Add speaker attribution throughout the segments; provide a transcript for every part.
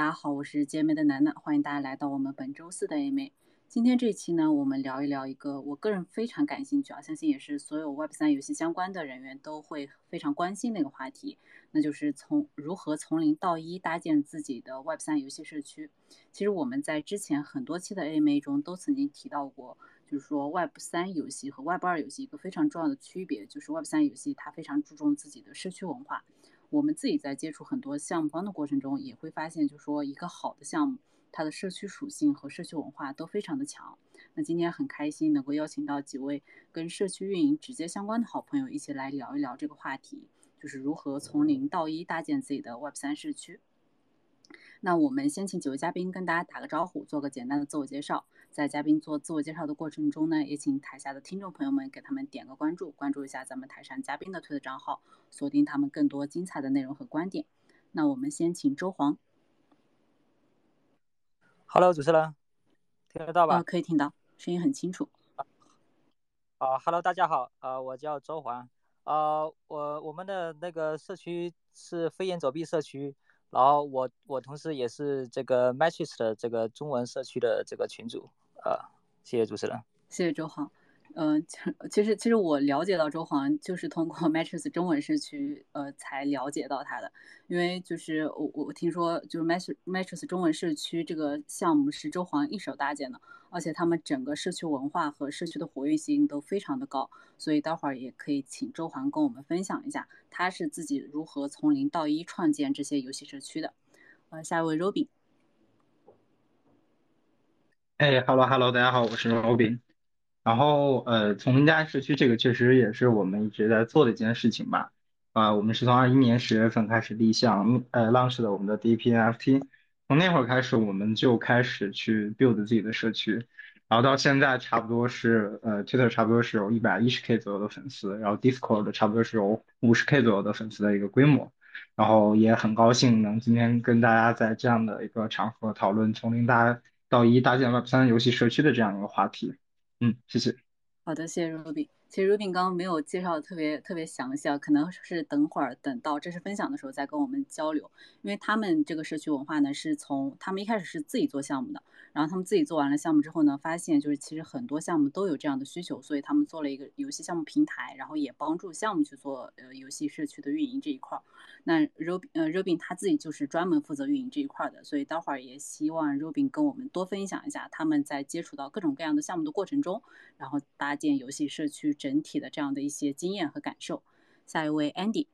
Speaker 1: 大家好，我是杰妹的楠楠，欢迎大家来到我们本周四的 A 妹。今天这一期呢，我们聊一聊一个我个人非常感兴趣啊，相信也是所有 Web 三游戏相关的人员都会非常关心的一个话题，那就是从如何从零到一搭建自己的 Web 三游戏社区。其实我们在之前很多期的 A 妹中都曾经提到过，就是说 Web 三游戏和 Web 二游戏一个非常重要的区别，就是 Web 三游戏它非常注重自己的社区文化。我们自己在接触很多项目方的过程中，也会发现，就说一个好的项目，它的社区属性和社区文化都非常的强。那今天很开心能够邀请到几位跟社区运营直接相关的好朋友，一起来聊一聊这个话题，就是如何从零到一搭建自己的 Web 三社区。那我们先请几位嘉宾跟大家打个招呼，做个简单的自我介绍。在嘉宾做自我介绍的过程中呢，也请台下的听众朋友们给他们点个关注，关注一下咱们台上嘉宾的推特账号，锁定他们更多精彩的内容和观点。那我们先请周黄。
Speaker 2: Hello，主持人，听得到吧？
Speaker 1: 可以听到，声音很清楚。
Speaker 2: 啊，Hello，大家好，呃，我叫周黄，呃，我我们的那个社区是飞檐走壁社区。然后我我同时也是这个 Matrix 的这个中文社区的这个群主，呃，谢谢主持人，
Speaker 1: 谢谢周航。嗯，其实其实我了解到周黄就是通过 Matrix 中文社区呃才了解到他的，因为就是我我听说就是 Matrix Matrix 中文社区这个项目是周黄一手搭建的，而且他们整个社区文化和社区的活跃性都非常的高，所以待会儿也可以请周黄跟我们分享一下他是自己如何从零到一创建这些游戏社区的。呃，下一位 Robin。
Speaker 3: 哎，Hello Hello，大家好，我是 Robin。然后，呃，从零家社区这个确实也是我们一直在做的一件事情吧。啊，我们是从二一年十月份开始立项，呃，launch 的我们的第一批 NFT。从那会儿开始，我们就开始去 build 自己的社区。然后到现在，差不多是，呃，Twitter 差不多是有一百一十 K 左右的粉丝，然后 Discord 差不多是有五十 K 左右的粉丝的一个规模。然后也很高兴能今天跟大家在这样的一个场合讨论从零搭到一搭建 Web 三游戏社区的这样一个话题。嗯，谢谢。
Speaker 1: 好的，谢谢 Ruby。其实 Ruby 刚刚没有介绍的特别特别详细啊，可能是等会儿等到正式分享的时候再跟我们交流。因为他们这个社区文化呢，是从他们一开始是自己做项目的，然后他们自己做完了项目之后呢，发现就是其实很多项目都有这样的需求，所以他们做了一个游戏项目平台，然后也帮助项目去做呃游戏社区的运营这一块儿。那 Ruby 呃 Ruby 他自己就是专门负责运营这一块的，所以待会儿也希望 Ruby 跟我们多分享一下他们在接触到各种各样的项目的过程中，然后搭建游戏社区。整体的这样的一些经验和感受。下一位 Andy。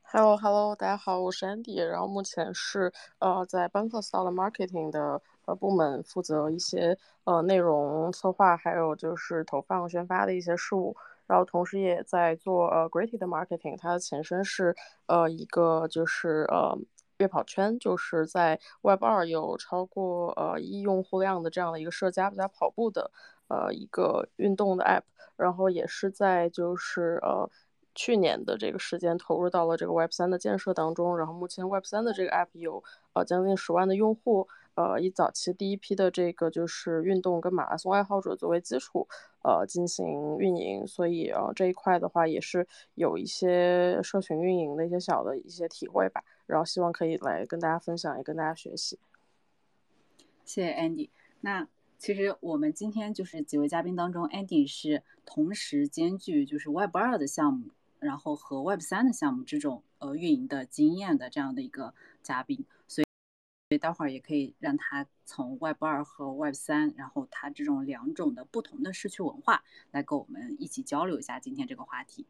Speaker 4: Hello Hello，大家好，我是 Andy，然后目前是呃在 Banker Style Marketing 的呃部门负责一些呃内容策划，还有就是投放宣发的一些事务，然后同时也在做呃 Great 的 Marketing，它的前身是呃一个就是呃悦跑圈，就是在 Web 二有超过呃一用户量的这样的一个社交加跑步的。呃，一个运动的 app，然后也是在就是呃去年的这个时间投入到了这个 Web 三的建设当中，然后目前 Web 三的这个 app 有呃将近十万的用户，呃以早期第一批的这个就是运动跟马拉松爱好者作为基础，呃进行运营，所以呃这一块的话也是有一些社群运营的一些小的一些体会吧，然后希望可以来跟大家分享，也跟大家学习。
Speaker 1: 谢谢 Andy，那。其实我们今天就是几位嘉宾当中，Andy 是同时兼具就是 Web 二的项目，然后和 Web 三的项目这种呃运营的经验的这样的一个嘉宾，所以所以待会儿也可以让他从 Web 二和 Web 三，然后他这种两种的不同的社区文化来跟我们一起交流一下今天这个话题。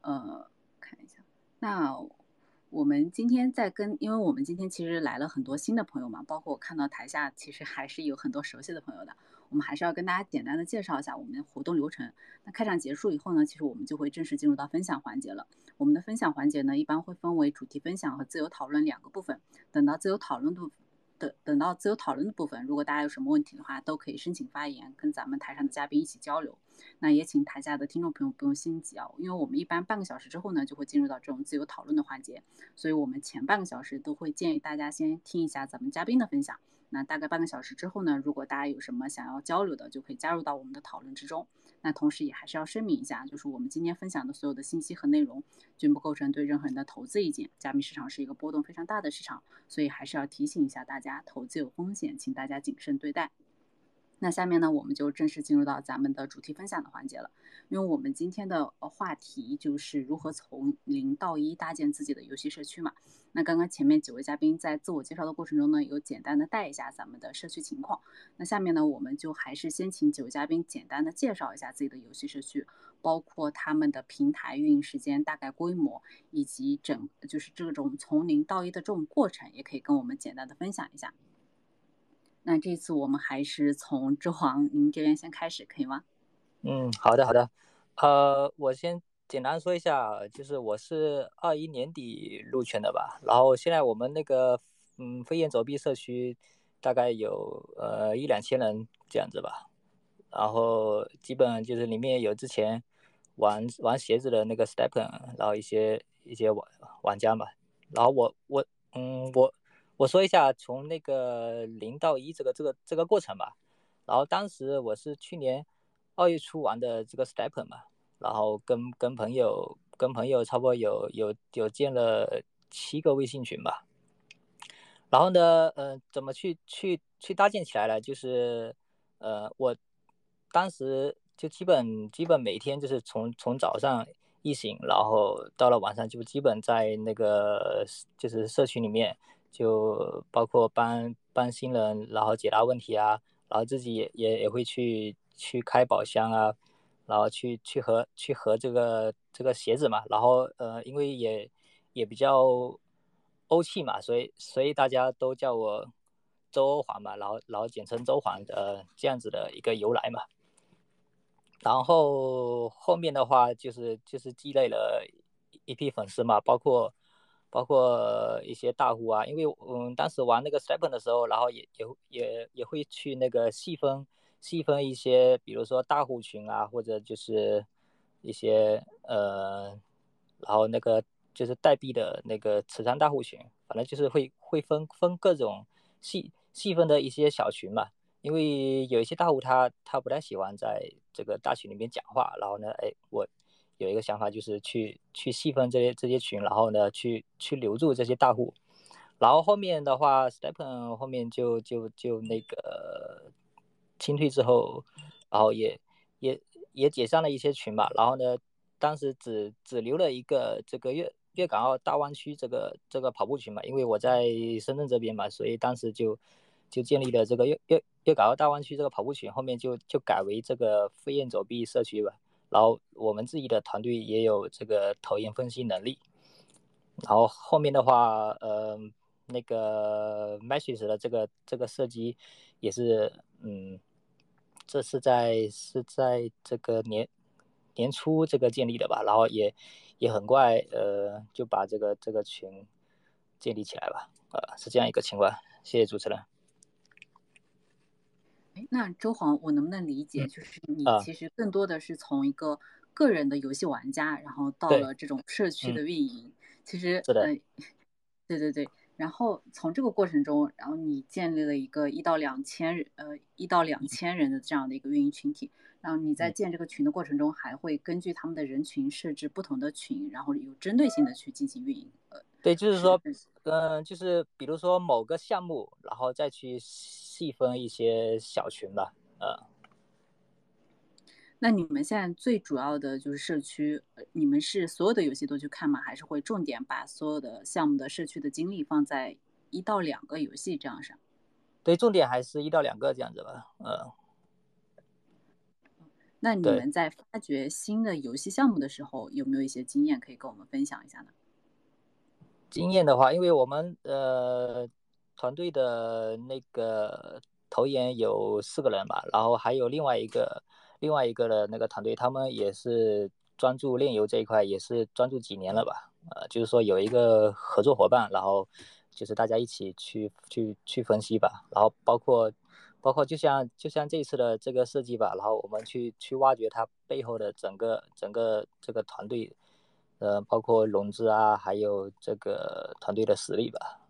Speaker 1: 呃，看一下，那。我们今天在跟，因为我们今天其实来了很多新的朋友嘛，包括我看到台下其实还是有很多熟悉的朋友的。我们还是要跟大家简单的介绍一下我们的活动流程。那开场结束以后呢，其实我们就会正式进入到分享环节了。我们的分享环节呢，一般会分为主题分享和自由讨论两个部分。等到自由讨论部等等到自由讨论的部分，如果大家有什么问题的话，都可以申请发言，跟咱们台上的嘉宾一起交流。那也请台下的听众朋友不用心急啊，因为我们一般半个小时之后呢，就会进入到这种自由讨论的环节，所以我们前半个小时都会建议大家先听一下咱们嘉宾的分享。那大概半个小时之后呢，如果大家有什么想要交流的，就可以加入到我们的讨论之中。那同时也还是要声明一下，就是我们今天分享的所有的信息和内容，均不构成对任何人的投资意见。加密市场是一个波动非常大的市场，所以还是要提醒一下大家，投资有风险，请大家谨慎对待。那下面呢，我们就正式进入到咱们的主题分享的环节了。因为我们今天的话题就是如何从零到一搭建自己的游戏社区嘛。那刚刚前面几位嘉宾在自我介绍的过程中呢，有简单的带一下咱们的社区情况。那下面呢，我们就还是先请几位嘉宾简单的介绍一下自己的游戏社区，包括他们的平台运营时间、大概规模，以及整就是这种从零到一的这种过程，也可以跟我们简单的分享一下。那这次我们还是从周黄您这边先开始，可以吗？
Speaker 2: 嗯，好的好的，呃，我先简单说一下，就是我是二一年底入圈的吧，然后现在我们那个嗯飞檐走壁社区大概有呃一两千人这样子吧，然后基本就是里面有之前玩玩鞋子的那个 Stepen，然后一些一些玩玩家嘛，然后我我嗯我。我说一下从那个零到一这个这个这个过程吧，然后当时我是去年二月初玩的这个 Stepper 嘛，然后跟跟朋友跟朋友差不多有有有建了七个微信群吧，然后呢，呃，怎么去去去搭建起来了？就是呃，我当时就基本基本每天就是从从早上一醒，然后到了晚上就基本在那个就是社群里面。就包括帮帮新人，然后解答问题啊，然后自己也也也会去去开宝箱啊，然后去去和去和这个这个鞋子嘛，然后呃，因为也也比较欧气嘛，所以所以大家都叫我周欧皇嘛，然后然后简称周皇的这样子的一个由来嘛。然后后面的话就是就是积累了一批粉丝嘛，包括。包括一些大户啊，因为嗯，当时玩那个 Stepen 的时候，然后也也也也会去那个细分细分一些，比如说大户群啊，或者就是一些呃，然后那个就是代币的那个慈善大户群，反正就是会会分分各种细细分的一些小群嘛。因为有一些大户他他不太喜欢在这个大群里面讲话，然后呢，哎我。有一个想法就是去去细分这些这些群，然后呢去去留住这些大户，然后后面的话，Stepen 后面就就就那个清退之后，然后也也也解散了一些群吧，然后呢，当时只只留了一个这个粤粤港澳大湾区这个这个跑步群嘛，因为我在深圳这边嘛，所以当时就就建立了这个粤粤粤港澳大湾区这个跑步群，后面就就改为这个飞燕走壁社区吧。然后我们自己的团队也有这个投研分析能力，然后后面的话，呃，那个 Message 的这个这个设计也是，嗯，这是在是在这个年年初这个建立的吧，然后也也很快，呃，就把这个这个群建立起来吧，呃，是这样一个情况。谢谢主持人。
Speaker 1: 那周黄，我能不能理解，就是你其实更多的是从一个个人的游戏玩家，然后到了这种社区的。运营，其实
Speaker 2: 呃，
Speaker 1: 对对对，然后从这个过程中，然后你建立了一个一到两千人，呃，一到两千人的这样的一个运营群体，然后你在建这个群的过程中，还会根据他们的人群设置不同的群，然后有针对性的去进行运营。呃，
Speaker 2: 对，就是说，嗯，就是比如说某个项目，然后再去。细分一些小群吧，呃，
Speaker 1: 那你们现在最主要的就是社区，你们是所有的游戏都去看吗？还是会重点把所有的项目的社区的精力放在一到两个游戏这样上？
Speaker 2: 对，重点还是一到两个这样子吧，呃。
Speaker 1: 那你们在发掘新的游戏项目的时候，有没有一些经验可以跟我们分享一下呢？
Speaker 2: 经验的话，因为我们呃。团队的那个投研有四个人吧，然后还有另外一个另外一个的那个团队，他们也是专注炼油这一块，也是专注几年了吧？呃，就是说有一个合作伙伴，然后就是大家一起去去去分析吧，然后包括包括就像就像这次的这个设计吧，然后我们去去挖掘它背后的整个整个这个团队，呃，包括融资啊，还有这个团队的实力吧。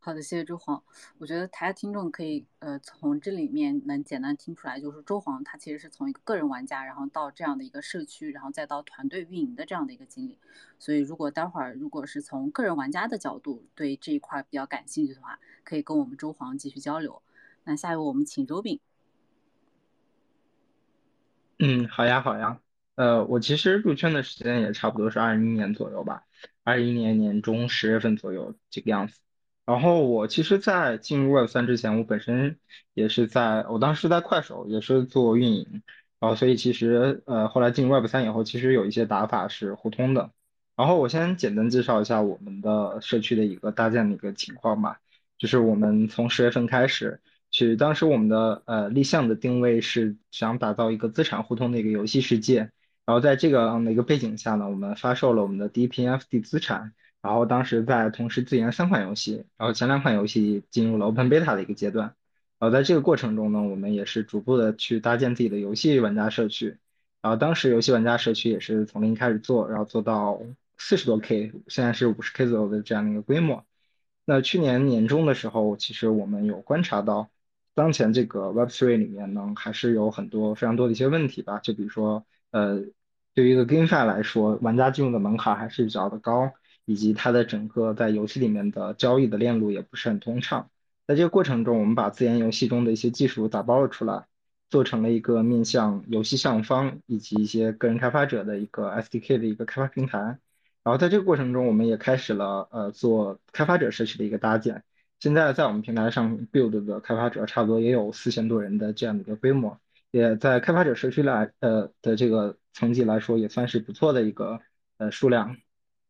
Speaker 1: 好的，谢谢周黄。我觉得台下听众可以呃从这里面能简单听出来，就是周黄他其实是从一个个人玩家，然后到这样的一个社区，然后再到团队运营的这样的一个经历。所以如果待会儿如果是从个人玩家的角度对这一块比较感兴趣的话，可以跟我们周黄继续交流。那下一位我们请周炳。
Speaker 3: 嗯，好呀，好呀。呃，我其实入圈的时间也差不多是二一年左右吧，二一年年中十月份左右这个样子。然后我其实，在进入 Web 三之前，我本身也是在，我当时在快手也是做运营，然后所以其实呃，后来进入 Web 三以后，其实有一些打法是互通的。然后我先简单介绍一下我们的社区的一个搭建的一个情况吧，就是我们从十月份开始，去当时我们的呃立项的定位是想打造一个资产互通的一个游戏世界，然后在这个样的一个背景下呢，我们发售了我们的第一批 NFT 资产。然后当时在同时自研三款游戏，然后前两款游戏进入了 Open Beta 的一个阶段。然后在这个过程中呢，我们也是逐步的去搭建自己的游戏玩家社区。然后当时游戏玩家社区也是从零开始做，然后做到四十多 K，现在是五十 K 左右的这样的一个规模。那去年年中的时候，其实我们有观察到，当前这个 Web3 里面呢，还是有很多非常多的一些问题吧。就比如说，呃，对于一个 GameFi 来说，玩家进入的门槛还是比较的高。以及它的整个在游戏里面的交易的链路也不是很通畅，在这个过程中，我们把自研游戏中的一些技术打包了出来，做成了一个面向游戏项目方以及一些个人开发者的一个 SDK 的一个开发平台。然后在这个过程中，我们也开始了呃做开发者社区的一个搭建。现在在我们平台上 build 的开发者差不多也有四千多人的这样的一个规模，也在开发者社区来呃的这个层级来说，也算是不错的一个呃数量。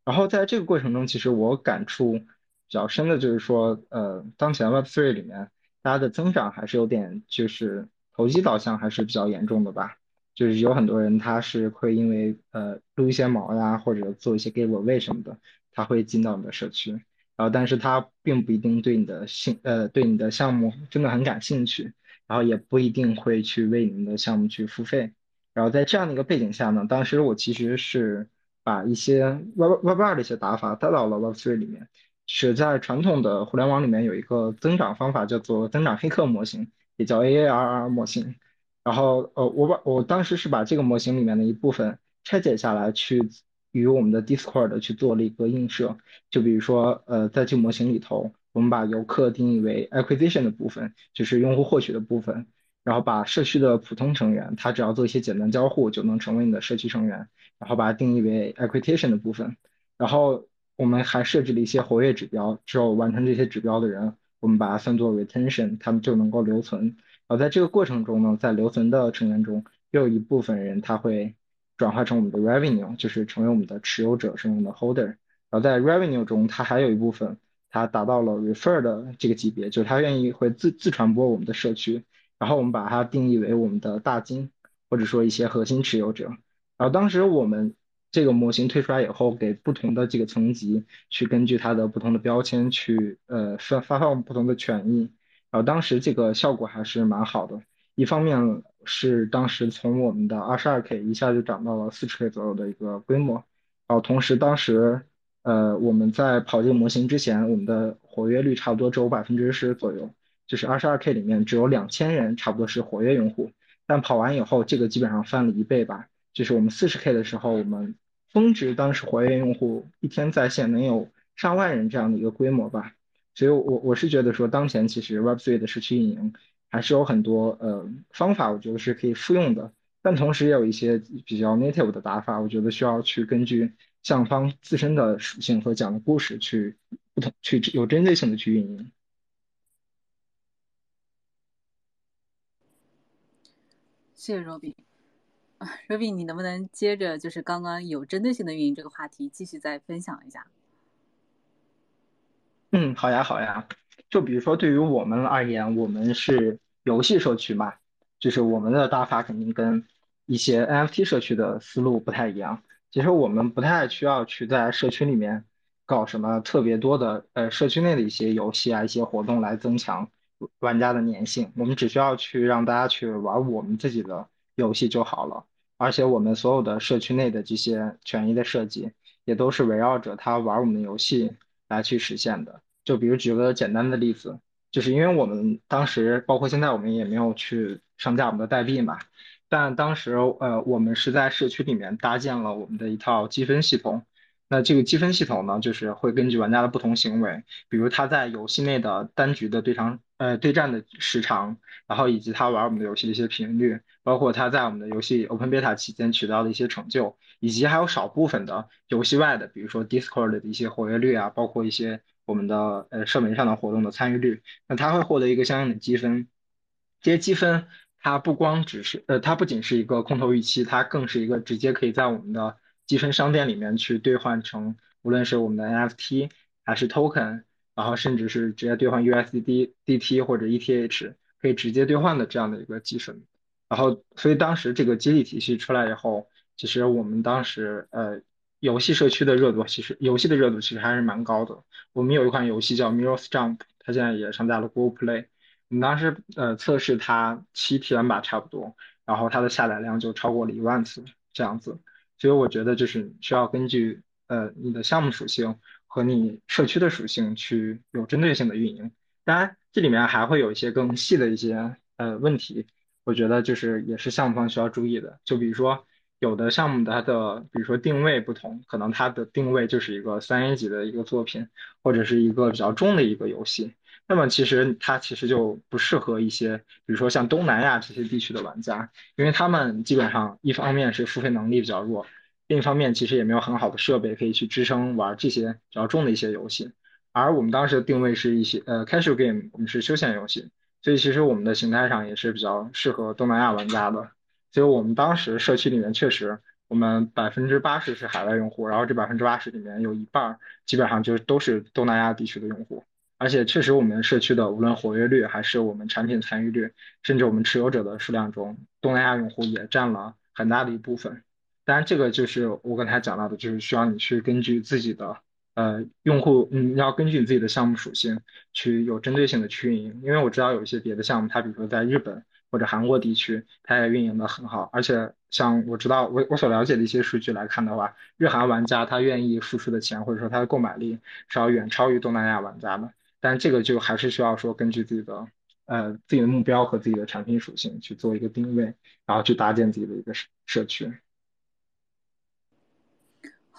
Speaker 3: 然后在这个过程中，其实我感触比较深的就是说，呃，当前 Web3 里面大家的增长还是有点就是投机导向还是比较严重的吧。就是有很多人他是会因为呃撸一些毛呀，或者做一些 giveaway 什么的，他会进到你的社区，然后但是他并不一定对你的兴呃对你的项目真的很感兴趣，然后也不一定会去为你们的项目去付费。然后在这样的一个背景下呢，当时我其实是。把一些 Web Web 二的一些打法带到了 Web 3里面，是在传统的互联网里面有一个增长方法叫做增长黑客模型，也叫 AARR 模型。然后呃，我把我当时是把这个模型里面的一部分拆解下来，去与我们的 Discord 去做了一个映射。就比如说呃，在这个模型里头，我们把游客定义为 Acquisition 的部分，就是用户获取的部分。然后把社区的普通成员，他只要做一些简单交互，就能成为你的社区成员。然后把它定义为 acquisition 的部分。然后我们还设置了一些活跃指标，只有完成这些指标的人，我们把它算作 retention，他们就能够留存。然后在这个过程中呢，在留存的成员中，又有一部分人他会转化成我们的 revenue，就是成为我们的持有者，成为我们的 holder。然后在 revenue 中，它还有一部分，它达到了 refer 的这个级别，就是他愿意会自自传播我们的社区。然后我们把它定义为我们的大金，或者说一些核心持有者。然后当时我们这个模型推出来以后，给不同的这个层级去根据它的不同的标签去呃发发放不同的权益。然后当时这个效果还是蛮好的。一方面是当时从我们的二十二 K 一下就涨到了四十 K 左右的一个规模。然后同时当时呃我们在跑这个模型之前，我们的活跃率差不多只有百分之十左右。就是二十二 K 里面只有两千人，差不多是活跃用户，但跑完以后，这个基本上翻了一倍吧。就是我们四十 K 的时候，我们峰值当时活跃用户一天在线能有上万人这样的一个规模吧。所以，我我是觉得说，当前其实 Web3 的社区运营还是有很多呃方法，我觉得是可以复用的。但同时也有一些比较 native 的打法，我觉得需要去根据向方自身的属性和讲的故事去不同去有针对性的去运营。
Speaker 1: 谢谢 Robin。啊，Robin，你能不能接着就是刚刚有针对性的运营这个话题，继续再分享一下？
Speaker 3: 嗯，好呀，好呀。就比如说对于我们而言，我们是游戏社区嘛，就是我们的打法肯定跟一些 NFT 社区的思路不太一样。其实我们不太需要去在社区里面搞什么特别多的呃社区内的一些游戏啊、一些活动来增强。玩家的粘性，我们只需要去让大家去玩我们自己的游戏就好了。而且我们所有的社区内的这些权益的设计，也都是围绕着他玩我们的游戏来去实现的。就比如举个简单的例子，就是因为我们当时，包括现在，我们也没有去上架我们的代币嘛。但当时，呃，我们是在社区里面搭建了我们的一套积分系统。那这个积分系统呢，就是会根据玩家的不同行为，比如他在游戏内的单局的对场，呃，对战的时长，然后以及他玩我们的游戏的一些频率，包括他在我们的游戏 Open Beta 期间取到的一些成就，以及还有少部分的游戏外的，比如说 Discord 的一些活跃率啊，包括一些我们的呃社媒上的活动的参与率，那他会获得一个相应的积分。这些积分它不光只是，呃，它不仅是一个空投预期，它更是一个直接可以在我们的积分商店里面去兑换成，无论是我们的 NFT 还是 Token，然后甚至是直接兑换 USD、DT 或者 ETH，可以直接兑换的这样的一个积分。然后，所以当时这个激励体系出来以后，其实我们当时，呃，游戏社区的热度，其实游戏的热度其实还是蛮高的。我们有一款游戏叫 Mirror's Jump，它现在也上架了 Google Play。我们当时呃测试它七天吧，差不多，然后它的下载量就超过了一万次这样子。所以我觉得就是需要根据呃你的项目属性和你社区的属性去有针对性的运营。当然这里面还会有一些更细的一些呃问题，我觉得就是也是项目方需要注意的。就比如说有的项目它的比如说定位不同，可能它的定位就是一个三 A 级的一个作品，或者是一个比较重的一个游戏。那么其实它其实就不适合一些，比如说像东南亚这些地区的玩家，因为他们基本上一方面是付费能力比较弱，另一方面其实也没有很好的设备可以去支撑玩这些比较重的一些游戏。而我们当时的定位是一些呃 casual game，我们是休闲游戏，所以其实我们的形态上也是比较适合东南亚玩家的。所以我们当时社区里面确实，我们百分之八十是海外用户，然后这百分之八十里面有一半基本上就都是东南亚地区的用户。而且确实，我们社区的无论活跃率，还是我们产品参与率，甚至我们持有者的数量中，东南亚用户也占了很大的一部分。当然，这个就是我刚才讲到的，就是需要你去根据自己的呃用户，你要根据你自己的项目属性去有针对性的去运营。因为我知道有一些别的项目，它比如说在日本或者韩国地区，它也运营的很好。而且像我知道我我所了解的一些数据来看的话，日韩玩家他愿意付出的钱，或者说他的购买力是要远超于东南亚玩家的。但这个就还是需要说根据自己的呃自己的目标和自己的产品属性去做一个定位，然后去搭建自己的一个社社区。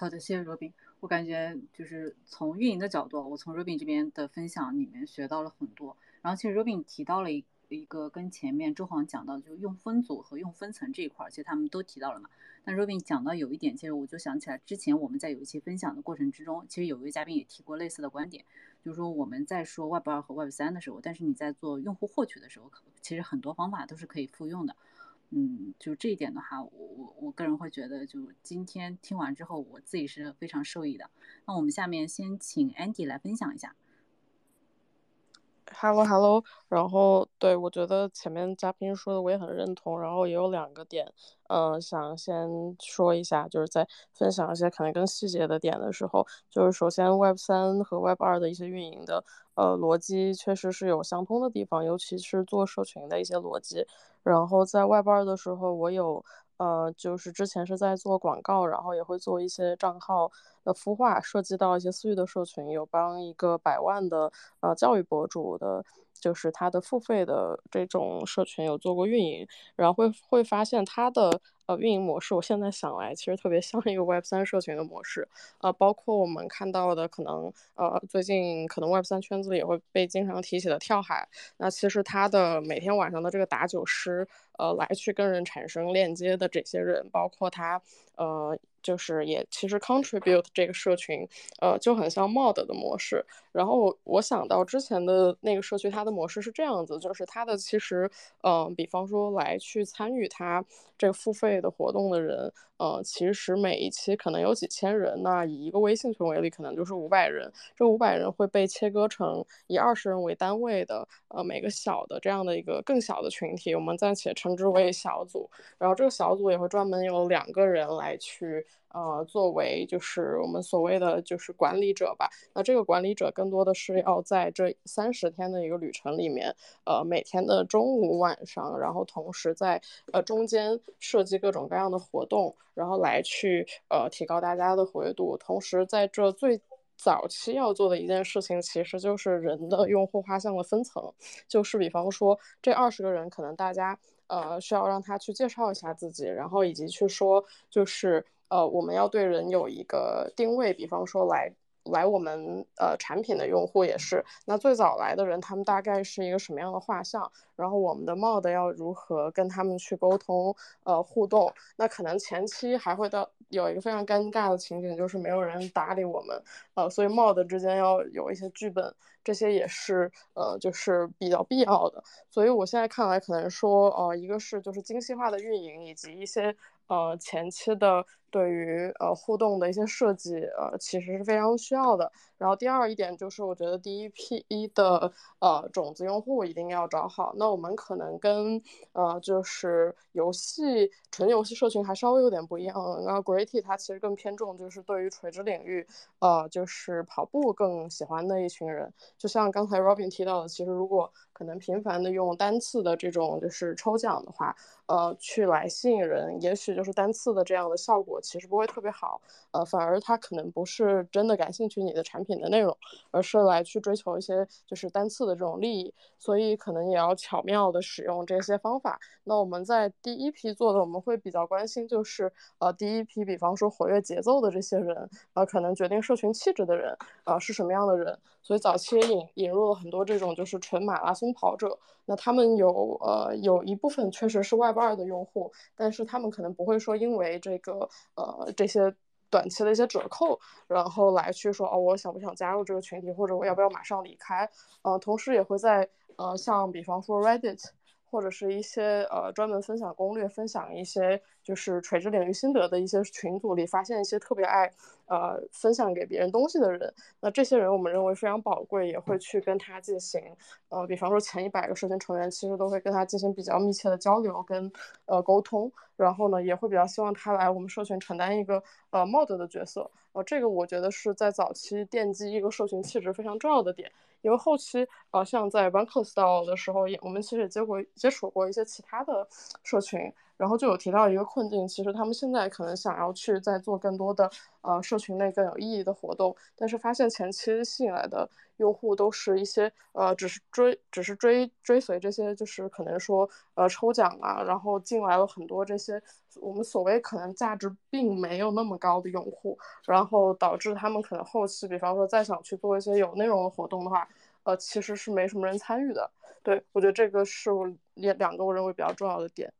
Speaker 1: 好的，谢谢罗宾。我感觉就是从运营的角度，我从 Robin 这边的分享里面学到了很多。然后其实 Robin 提到了一一个跟前面周航讲到，就用分组和用分层这一块，其实他们都提到了嘛。但 Robin 讲到有一点，其实我就想起来之前我们在有一期分享的过程之中，其实有一位嘉宾也提过类似的观点。就是说我们在说 Web 二和 Web 三的时候，但是你在做用户获取的时候，其实很多方法都是可以复用的。嗯，就这一点的话，我我我个人会觉得，就今天听完之后，我自己是非常受益的。那我们下面先请 Andy 来分享一下。
Speaker 4: Hello，Hello，然后对我觉得前面嘉宾说的我也很认同，然后也有两个点，嗯，想先说一下，就是在分享一些可能更细节的点的时候，就是首先 Web 三和 Web 二的一些运营的呃逻辑确实是有相通的地方，尤其是做社群的一些逻辑，然后在 Web 二的时候，我有。呃，就是之前是在做广告，然后也会做一些账号的孵化，涉及到一些私域的社群，有帮一个百万的呃教育博主的。就是他的付费的这种社群有做过运营，然后会会发现他的呃运营模式，我现在想来其实特别像一个 Web 三社群的模式，呃，包括我们看到的可能呃最近可能 Web 三圈子里也会被经常提起的跳海，那其实他的每天晚上的这个打酒师，呃，来去跟人产生链接的这些人，包括他呃。就是也其实 contribute 这个社群，呃，就很像 mod 的模式。然后我想到之前的那个社区，它的模式是这样子，就是它的其实，嗯，比方说来去参与它这个付费的活动的人，呃，其实每一期可能有几千人。那以一个微信群为例，可能就是五百人。这五百人会被切割成以二十人为单位的，呃，每个小的这样的一个更小的群体，我们暂且称之为小组。然后这个小组也会专门有两个人来来去。呃，作为就是我们所谓的就是管理者吧，那这个管理者更多的是要在这三十天的一个旅程里面，呃，每天的中午、晚上，然后同时在呃中间设计各种各样的活动，然后来去呃提高大家的活跃度，同时在这最早期要做的一件事情，其实就是人的用户画像的分层，就是比方说这二十个人，可能大家呃需要让他去介绍一下自己，然后以及去说就是呃我们要对人有一个定位，比方说来。来我们呃产品的用户也是，那最早来的人，他们大概是一个什么样的画像？然后我们的 mod 要如何跟他们去沟通呃互动？那可能前期还会到有一个非常尴尬的情景，就是没有人搭理我们，呃，所以 mod 之间要有一些剧本，这些也是呃就是比较必要的。所以我现在看来，可能说呃一个是就是精细化的运营，以及一些呃前期的。对于呃互动的一些设计，呃其实是非常需要的。然后第二一点就是，我觉得第一批的呃种子用户一定要找好。那我们可能跟呃就是游戏纯游戏社群还稍微有点不一样。那 Greaty 它其实更偏重就是对于垂直领域，呃就是跑步更喜欢的一群人。就像刚才 Robin 提到的，其实如果可能频繁的用单次的这种就是抽奖的话，呃去来吸引人，也许就是单次的这样的效果。其实不会特别好，呃，反而他可能不是真的感兴趣你的产品品的内容，而是来去追求一些就是单次的这种利益，所以可能也要巧妙的使用这些方法。那我们在第一批做的，我们会比较关心，就是呃第一批，比方说活跃节奏的这些人，呃，可能决定社群气质的人，呃，是什么样的人？所以早期引引入了很多这种就是纯马拉松跑者，那他们有呃有一部分确实是 Web 二的用户，但是他们可能不会说因为这个呃这些短期的一些折扣，然后来去说哦我想不想加入这个群体，或者我要不要马上离开？呃，同时也会在呃像比方说 Reddit。或者是一些呃专门分享攻略、分享一些就是垂直领域心得的一些群组里，发现一些特别爱呃分享给别人东西的人。那这些人我们认为非常宝贵，也会去跟他进行呃，比方说前一百个社群成员其实都会跟他进行比较密切的交流跟呃沟通。然后呢，也会比较希望他来我们社群承担一个呃 mod 的角色。呃，这个我觉得是在早期奠基一个社群气质非常重要的点。因为后期，呃，像在 Banker Style 的时候，也我们其实也接过接触过一些其他的社群，然后就有提到一个困境，其实他们现在可能想要去再做更多的，呃，社群内更有意义的活动，但是发现前期吸引来的用户都是一些，呃，只是追，只是追追随这些，就是可能说，呃，抽奖啊，然后进来了很多这些我们所谓可能价值并没有那么高的用户，然后导致他们可能后期，比方说再想去做一些有内容的活动的话。呃，其实是没什么人参与的。对我觉得这个是我两两个我认为比较重要的点。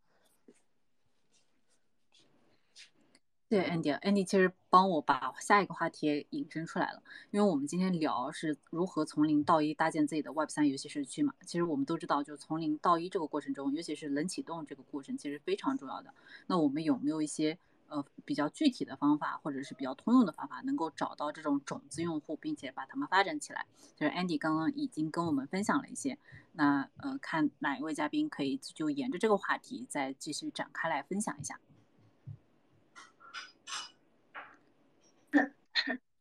Speaker 1: 对，Andy，Andy 其实帮我把下一个话题引申出来了，因为我们今天聊是如何从零到一搭建自己的 Web 三游戏社区嘛。其实我们都知道，就从零到一这个过程中，尤其是冷启动这个过程，其实非常重要的。那我们有没有一些？呃，比较具体的方法，或者是比较通用的方法，能够找到这种种子用户，并且把他们发展起来。就是 Andy 刚刚已经跟我们分享了一些，那呃，看哪一位嘉宾可以就沿着这个话题再继续展开来分享一下。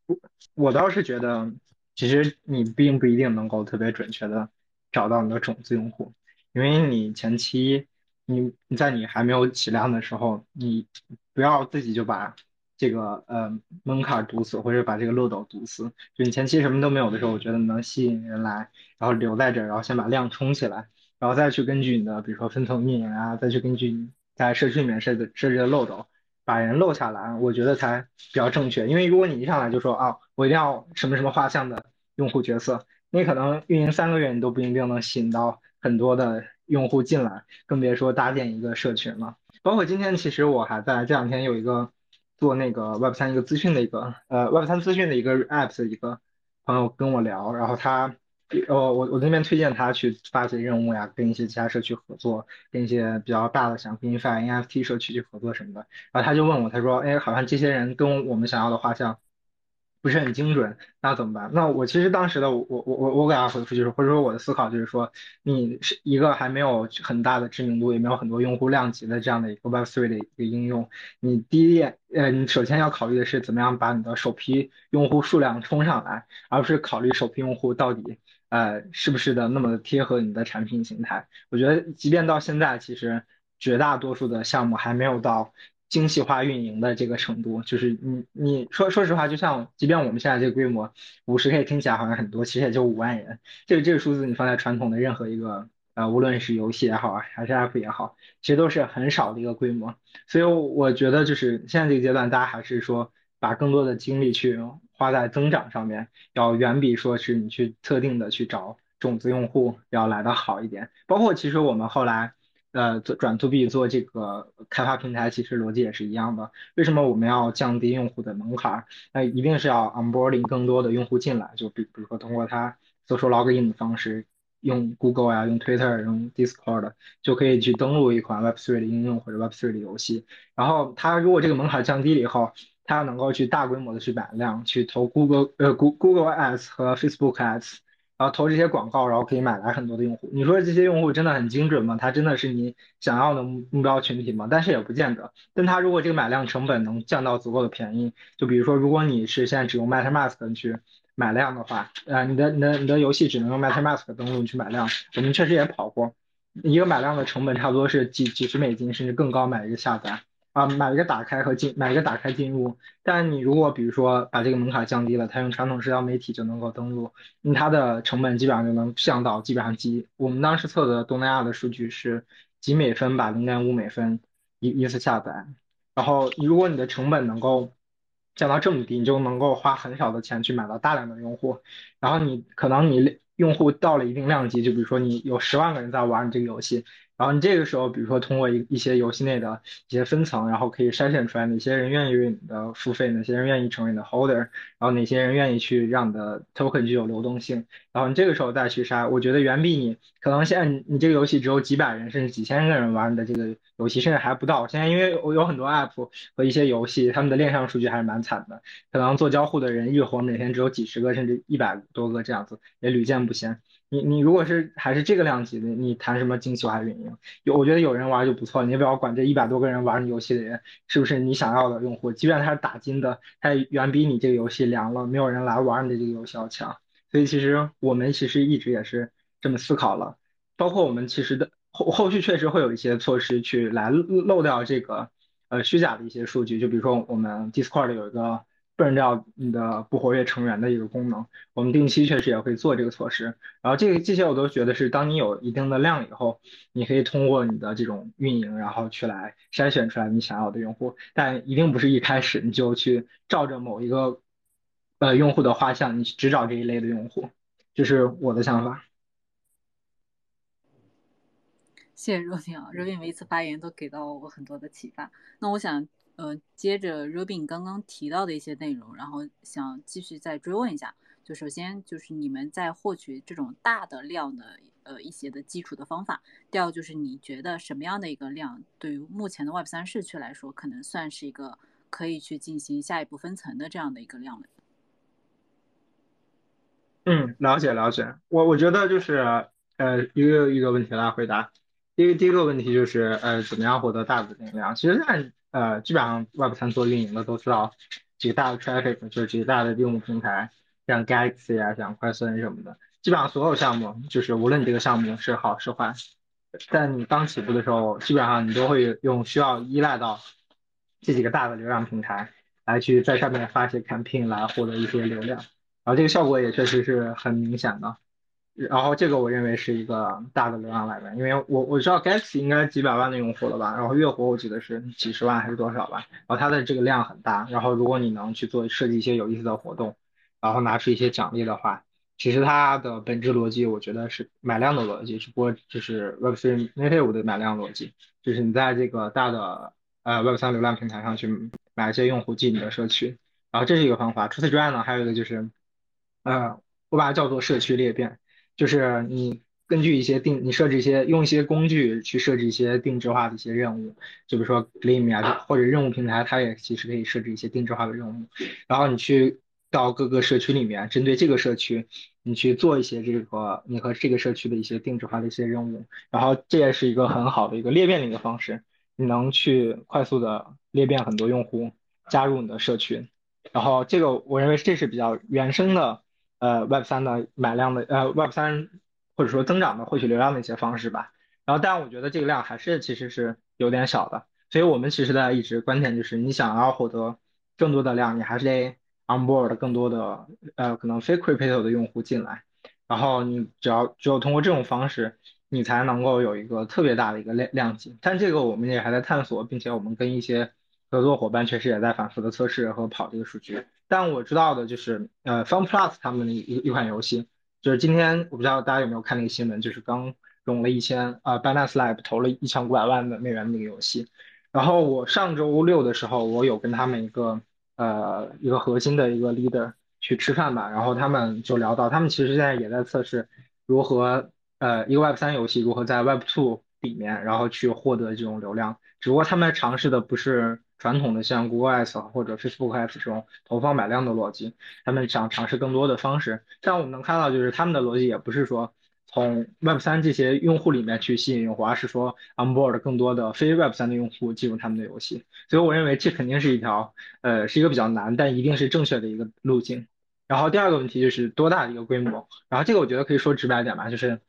Speaker 3: 我我倒是觉得，其实你并不一定能够特别准确的找到你的种子用户，因为你前期。你你在你还没有起量的时候，你不要自己就把这个呃门槛堵死，或者把这个漏斗堵死。就你前期什么都没有的时候，我觉得能吸引人来，然后留在这儿，然后先把量冲起来，然后再去根据你的比如说分层运营啊，再去根据你在社区里面设的设置的漏斗，把人漏下来，我觉得才比较正确。因为如果你一上来就说啊，我一定要什么什么画像的用户角色，你可能运营三个月，你都不一定能吸引到很多的。用户进来，更别说搭建一个社群了。包括今天，其实我还在这两天有一个做那个 Web 三一个资讯的一个呃 Web 三资讯的一个 App 的一个朋友跟我聊，然后他呃我我那边推荐他去发一些任务呀，跟一些其他社区合作，跟一些比较大的像 GameFi、NFT 社区去合作什么的。然后他就问我，他说，哎，好像这些人跟我们想要的画像。不是很精准，那怎么办？那我其实当时的我我我我给他回复就是，或者说我的思考就是说，你是一个还没有很大的知名度，也没有很多用户量级的这样的一个 Web3 的一个应用，你第一点，呃，你首先要考虑的是怎么样把你的首批用户数量冲上来，而不是考虑首批用户到底呃是不是的那么贴合你的产品形态。我觉得即便到现在，其实绝大多数的项目还没有到。精细化运营的这个程度，就是你你说说实话，就像即便我们现在这个规模，五十 K 听起来好像很多，其实也就五万人。这个这个数字你放在传统的任何一个呃，无论是游戏也好啊，还是 App 也好，其实都是很少的一个规模。所以我觉得就是现在这个阶段，大家还是说把更多的精力去花在增长上面，要远比说是你去特定的去找种子用户要来的好一点。包括其实我们后来。呃，做转 to B 做这个开发平台，其实逻辑也是一样的。为什么我们要降低用户的门槛？那一定是要 onboarding 更多的用户进来，就比比如说通过他 social login 的方式，用 Google 啊，用 Twitter，用 Discord，就可以去登录一款 Web3 的应用或者 Web3 的游戏。然后他如果这个门槛降低了以后，他能够去大规模的去买量，去投 Google 呃 Google Ads 和 Facebook Ads。然后投这些广告，然后可以买来很多的用户。你说这些用户真的很精准吗？他真的是你想要的目标群体吗？但是也不见得。但他如果这个买量成本能降到足够的便宜，就比如说，如果你是现在只用 MetaMask 去买量的话，呃，你的你的你的游戏只能用 MetaMask 登录去买量。我们确实也跑过，一个买量的成本差不多是几几十美金，甚至更高买一个下载。啊，买一个打开和进，买一个打开进入。但你如果比如说把这个门槛降低了，他用传统社交媒体就能够登录，那它的成本基本上就能降到基本上几。我们当时测的东南亚的数据是几美分吧，零点五美分一一次下载。然后如果你的成本能够降到这么低，你就能够花很少的钱去买到大量的用户。然后你可能你用户到了一定量级，就比如说你有十万个人在玩你这个游戏。然后你这个时候，比如说通过一一些游戏内的一些分层，然后可以筛选出来哪些人愿意为你的付费，哪些人愿意成为你的 holder，然后哪些人愿意去让你的 token 具有流动性，然后你这个时候再去筛，我觉得远比你可能现在你这个游戏只有几百人甚至几千个人玩的这个游戏，甚至还不到。现在因为我有很多 app 和一些游戏，他们的链上数据还是蛮惨的，可能做交互的人日活每天只有几十个甚至一百多个这样子，也屡见不鲜。你你如果是还是这个量级的，你谈什么精细化运营？有我觉得有人玩就不错，你不要管这一百多个人玩你游戏的人是不是你想要的用户，即便他是打金的，他也远比你这个游戏凉了，没有人来玩你的这个游戏要强。所以其实我们其实一直也是这么思考了，包括我们其实的后后续确实会有一些措施去来漏掉这个呃虚假的一些数据，就比如说我们 Discord 有一个。不能掉你的不活跃成员的一个功能，我们定期确实也会做这个措施。然后这个这些我都觉得是，当你有一定的量以后，你可以通过你的这种运营，然后去来筛选出来你想要的用户。但一定不是一开始你就去照着某一个呃用户的画像，你只找这一类的用户，这是我的想法。
Speaker 1: 谢谢若冰啊，若冰每一次发言都给到我很多的启发。那我想。呃，接着 Robin 刚刚提到的一些内容，然后想继续再追问一下。就首先就是你们在获取这种大的量的呃一些的基础的方法。第二就是你觉得什么样的一个量，对于目前的 Web 三社区来说，可能算是一个可以去进行下一步分层的这样的一个量呢？
Speaker 3: 嗯，了解了解。我我觉得就是呃一个一个问题来回答。第一第一个问题就是呃怎么样获得大的流量？其实在呃，基本上 Web 三做运营的都知道几个大的 traffic，就是几个大的用户平台，像 Galaxy 啊，像快森什么的。基本上所有项目，就是无论你这个项目是好是坏，在你刚起步的时候，基本上你都会用需要依赖到这几个大的流量平台来去在上面发一些 campaign 来获得一些流量，然后这个效果也确实是很明显的。然后这个我认为是一个大的流量来源，因为我我知道 Galaxy 应该几百万的用户了吧，然后月活我记得是几十万还是多少吧，然后它的这个量很大，然后如果你能去做设计一些有意思的活动，然后拿出一些奖励的话，其实它的本质逻辑我觉得是买量的逻辑，只不过就是 Web3 native 的买量逻辑，就是你在这个大的呃 Web3 流量平台上去买一些用户进你的社区，然后这是一个方法。除此之外呢，还有一个就是呃我把它叫做社区裂变。就是你根据一些定，你设置一些用一些工具去设置一些定制化的一些任务，就比如说 Gleam 啊，或者任务平台，它也其实可以设置一些定制化的任务，然后你去到各个社区里面，针对这个社区，你去做一些这个你和这个社区的一些定制化的一些任务，然后这也是一个很好的一个裂变的一个方式，你能去快速的裂变很多用户加入你的社群，然后这个我认为这是比较原生的。呃，Web 三的买量的呃，Web 三或者说增长的获取流量的一些方式吧。然后，但我觉得这个量还是其实是有点小的。所以我们其实的一直观点就是，你想要获得更多的量，你还是得 onboard 更多的呃可能非 crypto 的用户进来，然后你只要只有通过这种方式，你才能够有一个特别大的一个量量级。但这个我们也还在探索，并且我们跟一些合作伙伴确实也在反复的测试和跑这个数据。但我知道的就是，呃，Fun Plus 他们的一一款游戏，就是今天我不知道大家有没有看那个新闻，就是刚融了一千，呃，Binance Lab 投了一千五百万的美元的那个游戏。然后我上周六的时候，我有跟他们一个，呃，一个核心的一个 leader 去吃饭吧，然后他们就聊到，他们其实现在也在测试如何，呃，一个 Web 三游戏如何在 Web two 里面，然后去获得这种流量，只不过他们尝试的不是。传统的像 Google Ads 或者 Facebook Ads 这种投放买量的逻辑，他们想尝试更多的方式。但我们能看到，就是他们的逻辑也不是说从 Web 三这些用户里面去吸引用户，而是说 onboard 更多的非 Web 三的用户进入他们的游戏。所以我认为这肯定是一条，呃，是一个比较难，但一定是正确的一个路径。然后第二个问题就是多大的一个规模？然后这个我觉得可以说直白点吧，就是，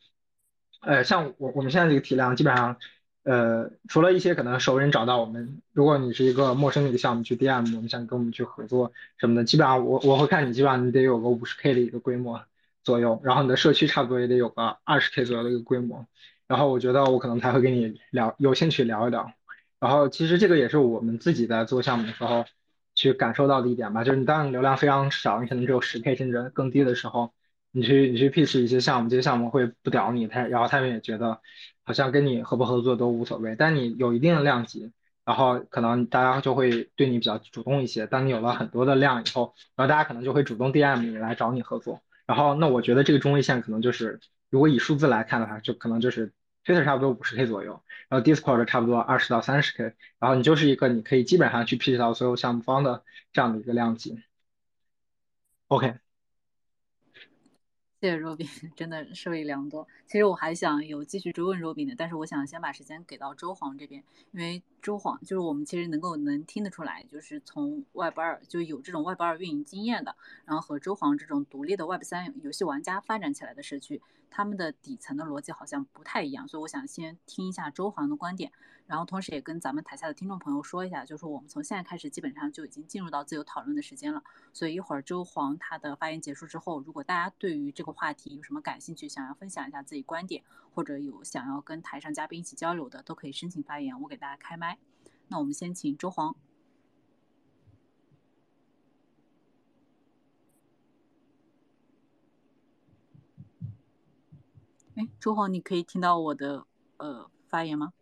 Speaker 3: 呃，像我我们现在这个体量基本上。呃，除了一些可能熟人找到我们，如果你是一个陌生的一个项目去 DM，我们想跟我们去合作什么的，基本上我我会看你基本上你得有个五十 K 的一个规模左右，然后你的社区差不多也得有个二十 K 左右的一个规模，然后我觉得我可能才会跟你聊，有兴趣聊一聊。然后其实这个也是我们自己在做项目的时候去感受到的一点吧，就是你当你流量非常少，你可能只有十 K 甚至更低的时候，你去你去 pitch 一些项目，这些项目会不屌你，他然后他们也觉得。好像跟你合不合作都无所谓，但你有一定的量级，然后可能大家就会对你比较主动一些。当你有了很多的量以后，然后大家可能就会主动 DM 你来找你合作。然后那我觉得这个中位线可能就是，如果以数字来看的话，就可能就是 Twitter 差不多五十 K 左右，然后 Discord 差不多二十到三十 K，然后你就是一个你可以基本上去 pitch 到所有项目方的这样的一个量级。OK。
Speaker 1: 谢谢若饼，真的受益良多。其实我还想有继续追问若饼的，但是我想先把时间给到周黄这边，因为周黄就是我们其实能够能听得出来，就是从 Web 二就有这种 Web 二运营经验的，然后和周黄这种独立的 Web 三游戏玩家发展起来的社区，他们的底层的逻辑好像不太一样，所以我想先听一下周黄的观点。然后同时也跟咱们台下的听众朋友说一下，就是我们从现在开始基本上就已经进入到自由讨论的时间了。所以一会儿周黄他的发言结束之后，如果大家对于这个话题有什么感兴趣，想要分享一下自己观点，或者有想要跟台上嘉宾一起交流的，都可以申请发言，我给大家开麦。那我们先请周黄。哎，周黄，你可以听到我的呃发言吗？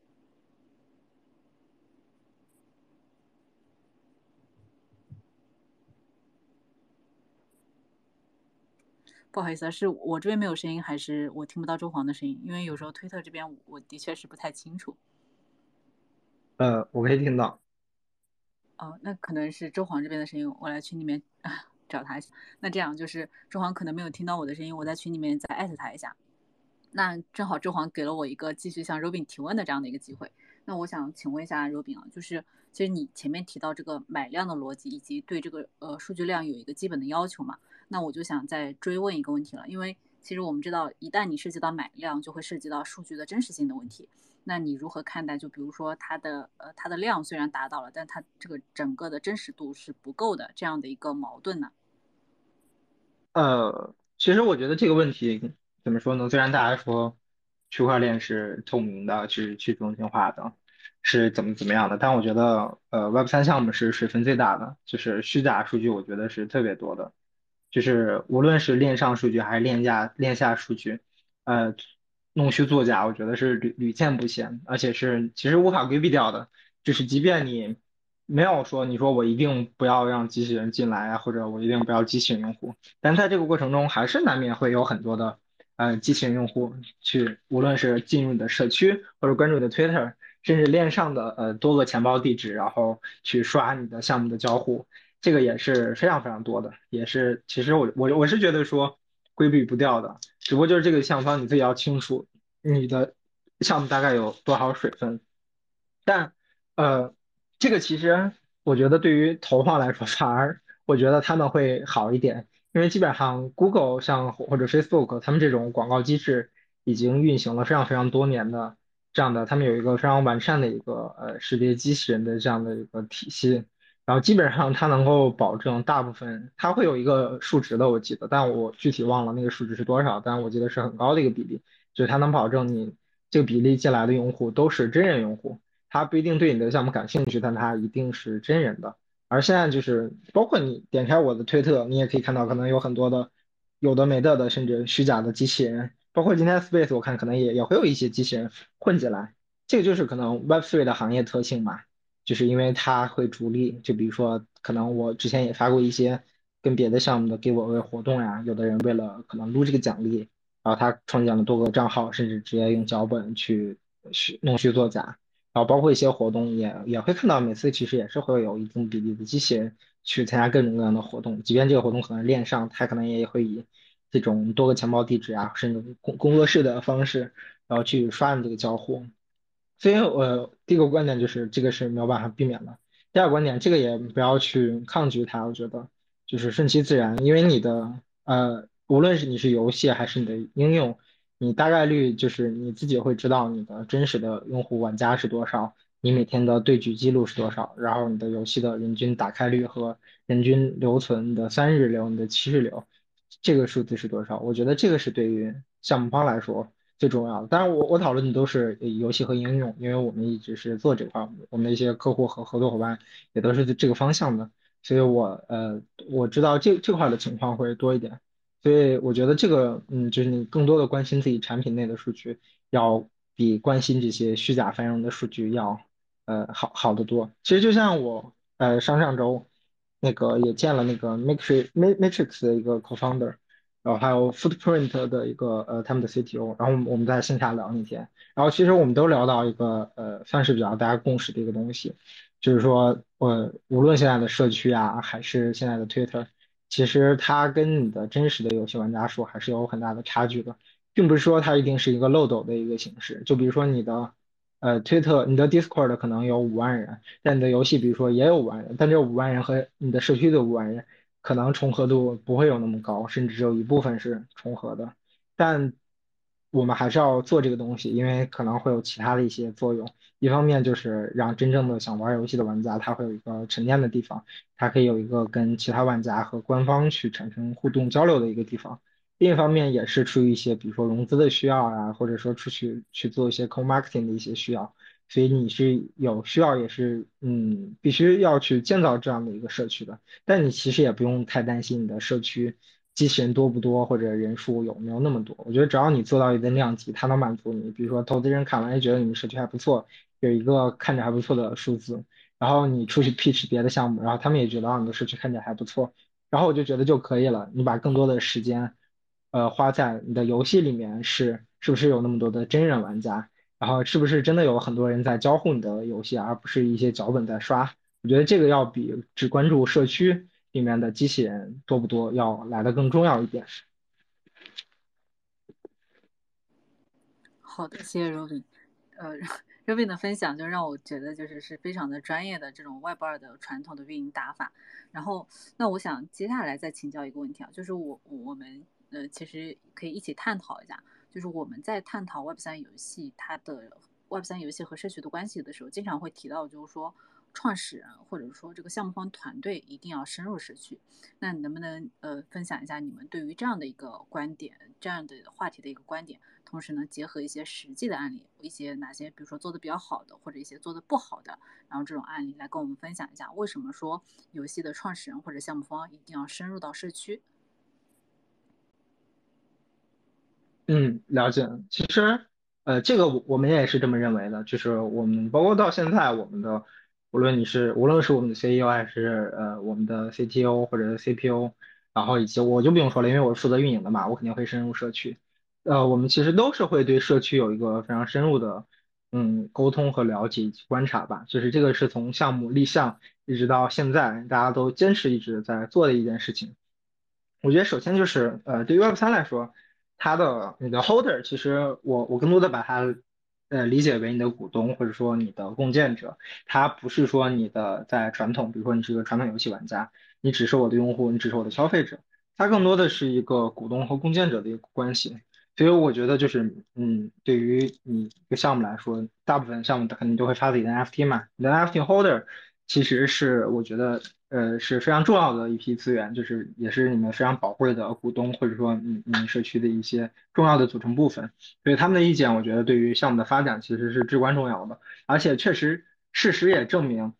Speaker 1: 不好意思啊，是我这边没有声音，还是我听不到周黄的声音？因为有时候推特这边我的确是不太清楚。
Speaker 3: 呃，我可以听到。
Speaker 1: 哦，那可能是周黄这边的声音，我来群里面 找他一下。那这样就是周黄可能没有听到我的声音，我在群里面再艾特他一下。那正好周黄给了我一个继续向 Robin 提问的这样的一个机会。那我想请问一下 Robin 啊，就是其实你前面提到这个买量的逻辑，以及对这个呃数据量有一个基本的要求嘛？那我就想再追问一个问题了，因为其实我们知道，一旦你涉及到买量，就会涉及到数据的真实性的问题。那你如何看待？就比如说它的呃它的量虽然达到了，但它这个整个的真实度是不够的这样的一个矛盾呢？
Speaker 3: 呃，其实我觉得这个问题怎么说呢？虽然大家说区块链是透明的，是去中心化的，是怎么怎么样的，但我觉得呃 Web 三项目是水分最大的，就是虚假数据，我觉得是特别多的。就是无论是链上数据还是链下链下数据，呃，弄虚作假，我觉得是屡屡见不鲜，而且是其实无法规避掉的。就是即便你没有说你说我一定不要让机器人进来啊，或者我一定不要机器人用户，但在这个过程中还是难免会有很多的呃机器人用户去，无论是进入你的社区或者关注你的 Twitter，甚至链上的呃多个钱包地址，然后去刷你的项目的交互。这个也是非常非常多的，也是其实我我我是觉得说规避不掉的，只不过就是这个项目方你自己要清楚你的项目大概有多少水分，但呃这个其实我觉得对于投放来说反而我觉得他们会好一点，因为基本上 Google 像或者 Facebook 他们这种广告机制已经运行了非常非常多年的。这样的，他们有一个非常完善的一个呃识别机器人的这样的一个体系，然后基本上它能够保证大部分，它会有一个数值的，我记得，但我具体忘了那个数值是多少，但我记得是很高的一个比例，就是它能保证你这个比例进来的用户都是真人用户，他不一定对你的项目感兴趣，但他一定是真人的。而现在就是包括你点开我的推特，你也可以看到可能有很多的有的没的的，甚至虚假的机器人。包括今天 Space，我看可能也也会有一些机器人混进来，这个就是可能 Web3 的行业特性嘛，就是因为它会逐利。就比如说，可能我之前也发过一些跟别的项目的 giveaway 活动呀，有的人为了可能撸这个奖励，然后他创建了多个账号，甚至直接用脚本去弄虚作假。然后包括一些活动也也会看到，每次其实也是会有一定比例的机器人去参加各种各样的活动，即便这个活动可能链上，它可能也会以。这种多个钱包地址啊，甚至工工作室的方式，然后去刷你这个交互。所以，我第一个观点就是这个是没有办法避免的。第二个观点，这个也不要去抗拒它，我觉得就是顺其自然，因为你的呃，无论是你是游戏还是你的应用，你大概率就是你自己会知道你的真实的用户玩家是多少，你每天的对局记录是多少，然后你的游戏的人均打开率和人均留存的三日流、你的七日流。这个数字是多少？我觉得这个是对于项目方来说最重要的。当然，我我讨论的都是游戏和应用，因为我们一直是做这块，我们的一些客户和合作伙伴也都是这个方向的，所以我呃我知道这这块的情况会多一点。所以我觉得这个嗯，就是你更多的关心自己产品内的数据，要比关心这些虚假繁荣的数据要呃好好得多。其实就像我呃上上周。那个也见了那个 Matrix Matrix 的一个 co-founder，然后还有 Footprint 的一个呃他们的 CTO，然后我们在线下聊那天，然后其实我们都聊到一个呃算是比较大家共识的一个东西，就是说呃无论现在的社区啊还是现在的 Twitter，其实它跟你的真实的游戏玩家数还是有很大的差距的，并不是说它一定是一个漏斗的一个形式，就比如说你的。呃，推特，你的 Discord 可能有五万人，但你的游戏比如说也有五万人，但这五万人和你的社区的五万人可能重合度不会有那么高，甚至只有一部分是重合的。但我们还是要做这个东西，因为可能会有其他的一些作用。一方面就是让真正的想玩游戏的玩家，他会有一个沉淀的地方，他可以有一个跟其他玩家和官方去产生互动交流的一个地方。另一方面也是出于一些，比如说融资的需要啊，或者说出去去做一些 co-marketing 的一些需要，所以你是有需要，也是嗯，必须要去建造这样的一个社区的。但你其实也不用太担心你的社区机器人多不多，或者人数有没有那么多。我觉得只要你做到一定量级，它能满足你。比如说投资人看完也觉得你们社区还不错，有一个看着还不错的数字，然后你出去 pitch 别的项目，然后他们也觉得啊你的社区看起来还不错，然后我就觉得就可以了。你把更多的时间。呃，花在你的游戏里面是是不是有那么多的真人玩家？然后是不是真的有很多人在交互你的游戏，而不是一些脚本在刷？我觉得这个要比只关注社区里面的机器人多不多要来的更重要一点。
Speaker 1: 好的，谢谢 Robin。呃，Robin 的分享就让我觉得就是是非常的专业的这种 Web 二的传统的运营打法。然后，那我想接下来再请教一个问题啊，就是我我们。呃，其实可以一起探讨一下，就是我们在探讨 Web 三游戏它的 Web 三游戏和社区的关系的时候，经常会提到，就是说创始人或者说这个项目方团队一定要深入社区。那你能不能呃分享一下你们对于这样的一个观点，这样的话题的一个观点？同时呢，结合一些实际的案例，一些哪些比如说做的比较好的，或者一些做的不好的，然后这种案例来跟我们分享一下，为什么说游戏的创始人或者项目方一定要深入到社区？
Speaker 3: 嗯，了解。其实，呃，这个我们也是这么认为的，就是我们包括到现在，我们的无论你是无论是我们的 CEO 还是呃我们的 CTO 或者 CPO，然后以及我就不用说了，因为我是负责运营的嘛，我肯定会深入社区。呃，我们其实都是会对社区有一个非常深入的嗯沟通和了解以及观察吧。就是这个是从项目立项一直到现在，大家都坚持一直在做的一件事情。我觉得首先就是呃对于 Web 三来说。它的你的 holder，其实我我更多的把它呃理解为你的股东或者说你的共建者，它不是说你的在传统，比如说你是一个传统游戏玩家，你只是我的用户，你只是我的消费者，它更多的是一个股东和共建者的一个关系。所以我觉得就是，嗯，对于你一个项目来说，大部分项目肯定都会发自己的 NFT 嘛。你的 NFT holder 其实是我觉得，呃，是非常重要的一批资源，就是也是你们非常宝贵的股东，或者说你你们社区的一些重要的组成部分。所以他们的意见，我觉得对于项目的发展其实是至关重要的。而且确实，事实也证明，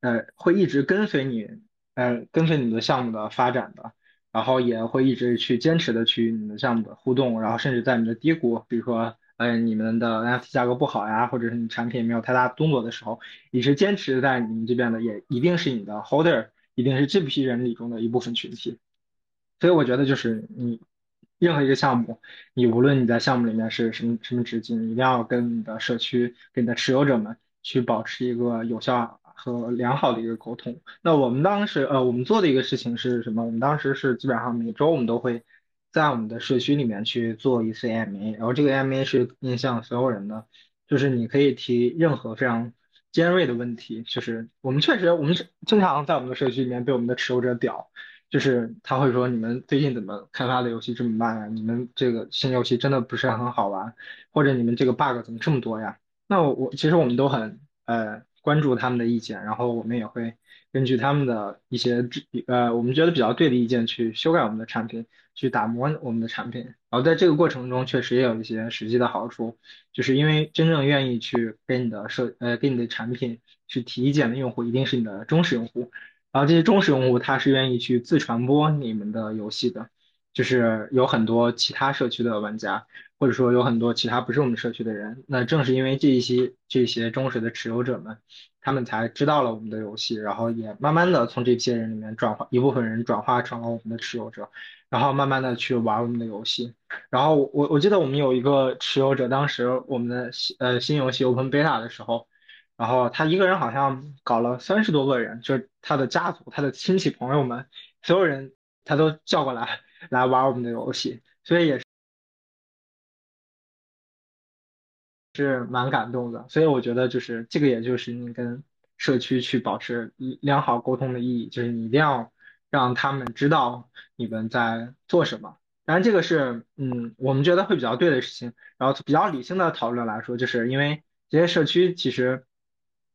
Speaker 3: 呃，会一直跟随你，呃，跟随你的项目的发展的。然后也会一直去坚持的去你们项目的互动，然后甚至在你的低谷，比如说，呃，你们的 NFT 价格不好呀，或者是你产品没有太大动作的时候，一直坚持在你们这边的，也一定是你的 holder，一定是这批人里中的一部分群体。所以我觉得就是你任何一个项目，你无论你在项目里面是什么什么职级，你一定要跟你的社区、跟你的持有者们去保持一个有效。和良好的一个沟通。那我们当时，呃，我们做的一个事情是什么？我们当时是基本上每周我们都会在我们的社区里面去做一次 AMA，然后这个 AMA 是面向所有人的，就是你可以提任何非常尖锐的问题。就是我们确实，我们是经常在我们的社区里面被我们的持有者屌，就是他会说你们最近怎么开发的游戏这么慢啊？你们这个新游戏真的不是很好玩，或者你们这个 bug 怎么这么多呀？那我我其实我们都很呃。关注他们的意见，然后我们也会根据他们的一些呃，我们觉得比较对的意见去修改我们的产品，去打磨我们的产品。然后在这个过程中，确实也有一些实际的好处，就是因为真正愿意去给你的设呃给你的产品去提意见的用户，一定是你的忠实用户。然后这些忠实用户，他是愿意去自传播你们的游戏的，就是有很多其他社区的玩家。或者说有很多其他不是我们社区的人，那正是因为这一些这些忠实的持有者们，他们才知道了我们的游戏，然后也慢慢的从这些人里面转化一部分人转化成了我们的持有者，然后慢慢的去玩我们的游戏。然后我我记得我们有一个持有者，当时我们的新呃新游戏 Open Beta 的时候，然后他一个人好像搞了三十多个人，就是他的家族、他的亲戚朋友们，所有人他都叫过来来玩我们的游戏，所以也是。蛮感动的，所以我觉得就是这个，也就是你跟社区去保持良好沟通的意义，就是你一定要让他们知道你们在做什么。当然，这个是嗯，我们觉得会比较对的事情。然后比较理性的讨论来说，就是因为这些社区其实。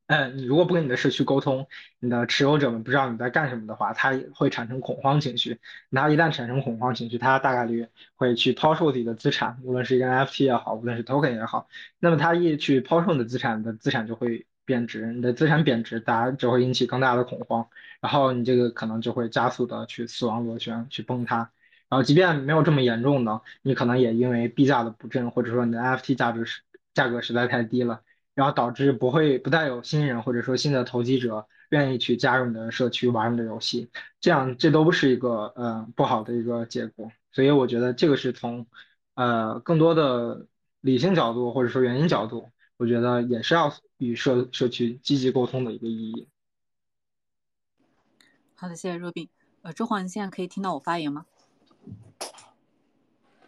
Speaker 3: 嗯，你如果不跟你的社区沟通，你的持有者们不知道你在干什么的话，他会产生恐慌情绪。他一旦产生恐慌情绪，他大概率会去抛售自己的资产，无论是一个 NFT 也好，无论是 token 也好。那么他一去抛售你的资产，你的资产就会贬值，你的资产贬值，大家就会引起更大的恐慌，然后你这个可能就会加速的去死亡螺旋，去崩塌。然后即便没有这么严重的，你可能也因为币价的不振，或者说你的 NFT 价值是价格实在太低了。然后导致不会不再有新人或者说新的投机者愿意去加入你的社区玩你的游戏，这样这都不是一个呃不好的一个结果。所以我觉得这个是从呃更多的理性角度或者说原因角度，我觉得也是要与社社区积极沟通的一个意义。
Speaker 1: 好的，谢谢若冰。呃，周黄，你现在可以听到我发言吗？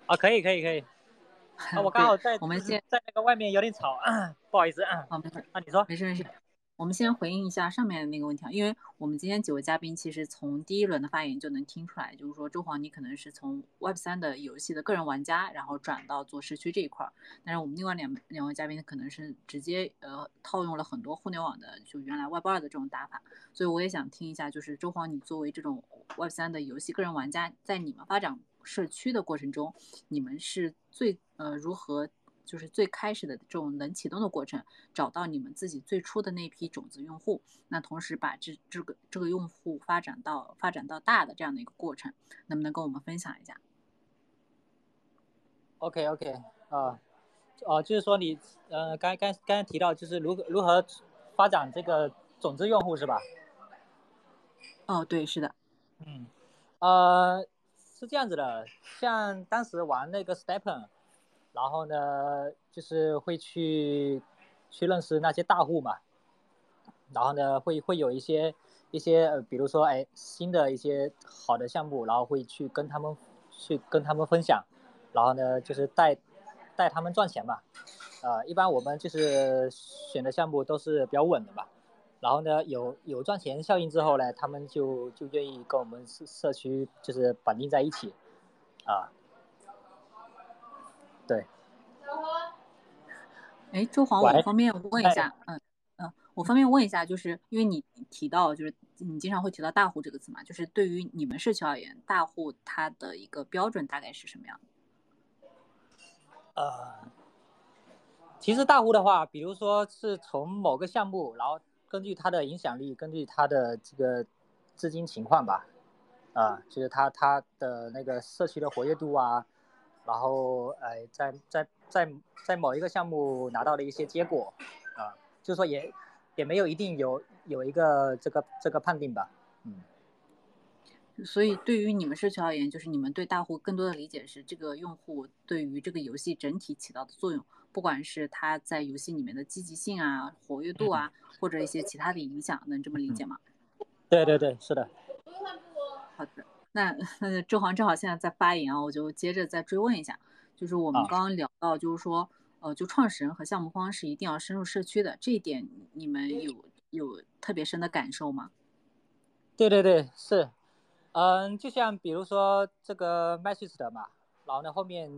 Speaker 2: 啊，可以，可以，可以。啊，我刚好在
Speaker 1: 我们先
Speaker 2: 在那个外面有点吵，不好意思。
Speaker 1: 好，没事。
Speaker 2: 啊，你说，
Speaker 1: 没事没事。我们先回应一下上面的那个问题啊，因为我们今天几位嘉宾其实从第一轮的发言就能听出来，就是说周黄你可能是从 Web 三的游戏的个人玩家，然后转到做社区这一块儿，但是我们另外两两位嘉宾可能是直接呃套用了很多互联网的就原来 Web 二的这种打法，所以我也想听一下，就是周黄你作为这种 Web 三的游戏个人玩家，在你们发展社区的过程中，你们是最呃如何？就是最开始的这种冷启动的过程，找到你们自己最初的那批种子用户，那同时把这这个这个用户发展到发展到大的这样的一个过程，能不能跟我们分享一下
Speaker 2: ？OK OK 啊，哦，就是说你呃刚刚刚刚提到就是如何如何发展这个种子用户是吧？
Speaker 1: 哦，对，是的，
Speaker 2: 嗯，呃，是这样子的，像当时玩那个 Stepen。然后呢，就是会去去认识那些大户嘛，然后呢，会会有一些一些呃，比如说哎，新的一些好的项目，然后会去跟他们去跟他们分享，然后呢，就是带带他们赚钱嘛，呃，一般我们就是选的项目都是比较稳的嘛，然后呢，有有赚钱效应之后呢，他们就就愿意跟我们社社区就是绑定在一起，啊。
Speaker 1: 哎，周黄，我方便问一下，嗯嗯，我方便问一下，就是因为你提到，就是你经常会提到大户这个词嘛，就是对于你们社区而言，大户它的一个标准大概是什么样的？
Speaker 2: 呃，其实大户的话，比如说是从某个项目，然后根据它的影响力，根据它的这个资金情况吧，啊，就是它它的那个社区的活跃度啊。然后，呃，在在在在某一个项目拿到了一些结果，啊，就是说也也没有一定有有一个这个这个判定吧，嗯。
Speaker 1: 所以对于你们社区而言，就是你们对大户更多的理解是这个用户对于这个游戏整体起到的作用，不管是他在游戏里面的积极性啊、活跃度啊，或者一些其他的影响，能这么理解吗？
Speaker 2: 对对对，是的。
Speaker 1: 好的。那那周航正好现在在发言啊，我就接着再追问一下，就是我们刚刚聊到，就是说，呃，就创始人和项目方是一定要深入社区的，这一点你们有有特别深的感受吗？
Speaker 2: 对对对，是，嗯，就像比如说这个 s t e r 嘛，然后呢后面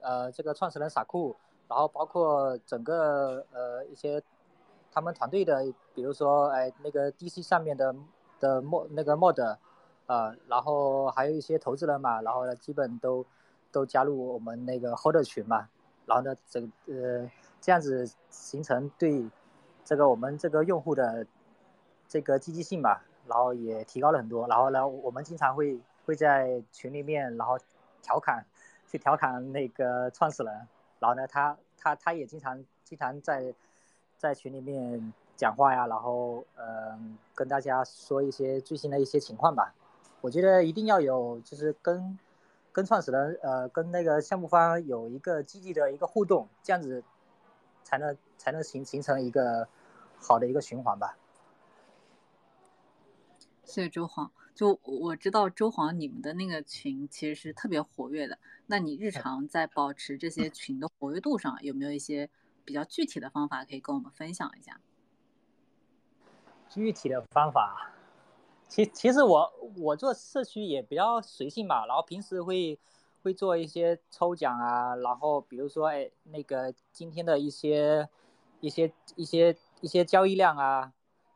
Speaker 2: 呃这个创始人傻酷，然后包括整个呃一些他们团队的，比如说哎那个 DC 上面的的 mod 那个 mod。呃，然后还有一些投资人嘛，然后呢，基本都都加入我们那个 Hold 群嘛，然后呢，这呃这样子形成对这个我们这个用户的这个积极性吧，然后也提高了很多。然后呢，我们经常会会在群里面，然后调侃去调侃那个创始人，然后呢，他他他也经常经常在在群里面讲话呀，然后嗯跟大家说一些最新的一些情况吧。我觉得一定要有，就是跟跟创始人，呃，跟那个项目方有一个积极的一个互动，这样子才能才能形形成一个好的一个循环吧。
Speaker 1: 谢谢周黄。就我知道周黄你们的那个群其实是特别活跃的，那你日常在保持这些群的活跃度上，有没有一些比较具体的方法可以跟我们分享一下？
Speaker 2: 具体的方法。其其实我我做社区也比较随性吧，然后平时会会做一些抽奖啊，然后比如说哎那个今天的一些一些一些一些交易量啊，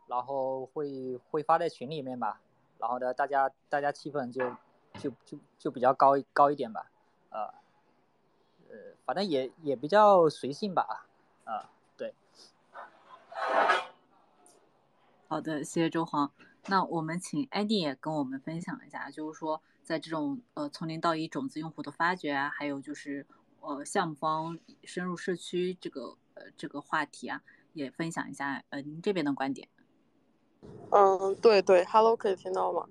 Speaker 2: 然后会会发在群里面吧，然后呢大家大家气氛就就就就比较高高一点吧，呃呃反正也也比较随性吧，啊对。
Speaker 1: 好的，谢谢周黄。那我们请 Andy 也跟我们分享一下，就是说在这种呃从零到一种子用户的发掘啊，还有就是呃项目方深入社区这个呃这个话题啊，也分享一下呃您这边的观点。
Speaker 4: 嗯，对对，Hello，可以听到吗？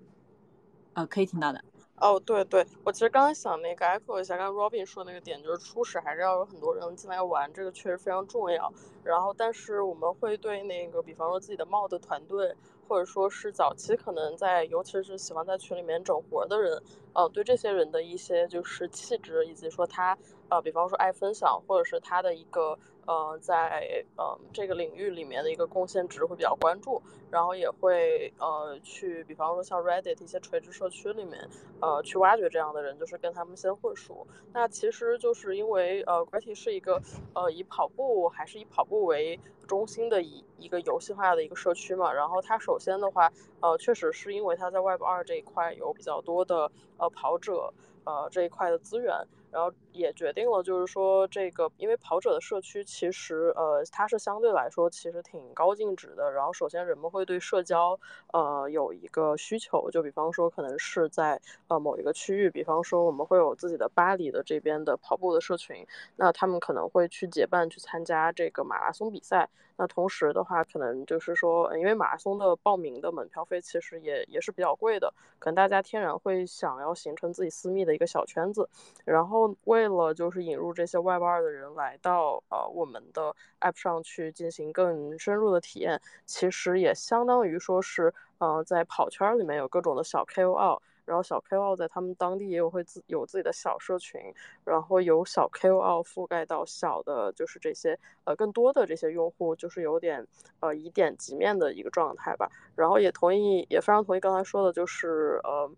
Speaker 1: 呃，可以听到的。
Speaker 4: 哦，对对，我其实刚刚想那个 echo 一下，刚刚 Robin 说那个点，就是初始还是要有很多人进来玩，这个确实非常重要。然后，但是我们会对那个，比方说自己的 mod 团队，或者说是早期可能在，尤其是喜欢在群里面整活的人，呃，对这些人的一些就是气质，以及说他，呃，比方说爱分享，或者是他的一个。呃，在呃这个领域里面的一个贡献值会比较关注，然后也会呃去，比方说像 Reddit 一些垂直社区里面，呃去挖掘这样的人，就是跟他们先混熟。那其实就是因为呃 g r a t 是一个呃以跑步还是以跑步为中心的一一个游戏化的一个社区嘛，然后它首先的话，呃确实是因为它在 Web 二这一块有比较多的呃跑者呃这一块的资源。然后也决定了，就是说这个，因为跑者的社区其实，呃，它是相对来说其实挺高净值的。然后首先人们会对社交，呃，有一个需求，就比方说可能是在呃某一个区域，比方说我们会有自己的巴黎的这边的跑步的社群，那他们可能会去结伴去参加这个马拉松比赛。那同时的话，可能就是说，因为马拉松的报名的门票费其实也也是比较贵的，可能大家天然会想要形成自己私密的一个小圈子，然后为为了就是引入这些 Web 二的人来到呃我们的 App 上去进行更深入的体验，其实也相当于说是呃在跑圈里面有各种的小 KOL。然后小 KOL 在他们当地也有会自有自己的小社群，然后有小 KOL 覆盖到小的，就是这些呃更多的这些用户，就是有点呃以点及面的一个状态吧。然后也同意，也非常同意刚才说的，就是呃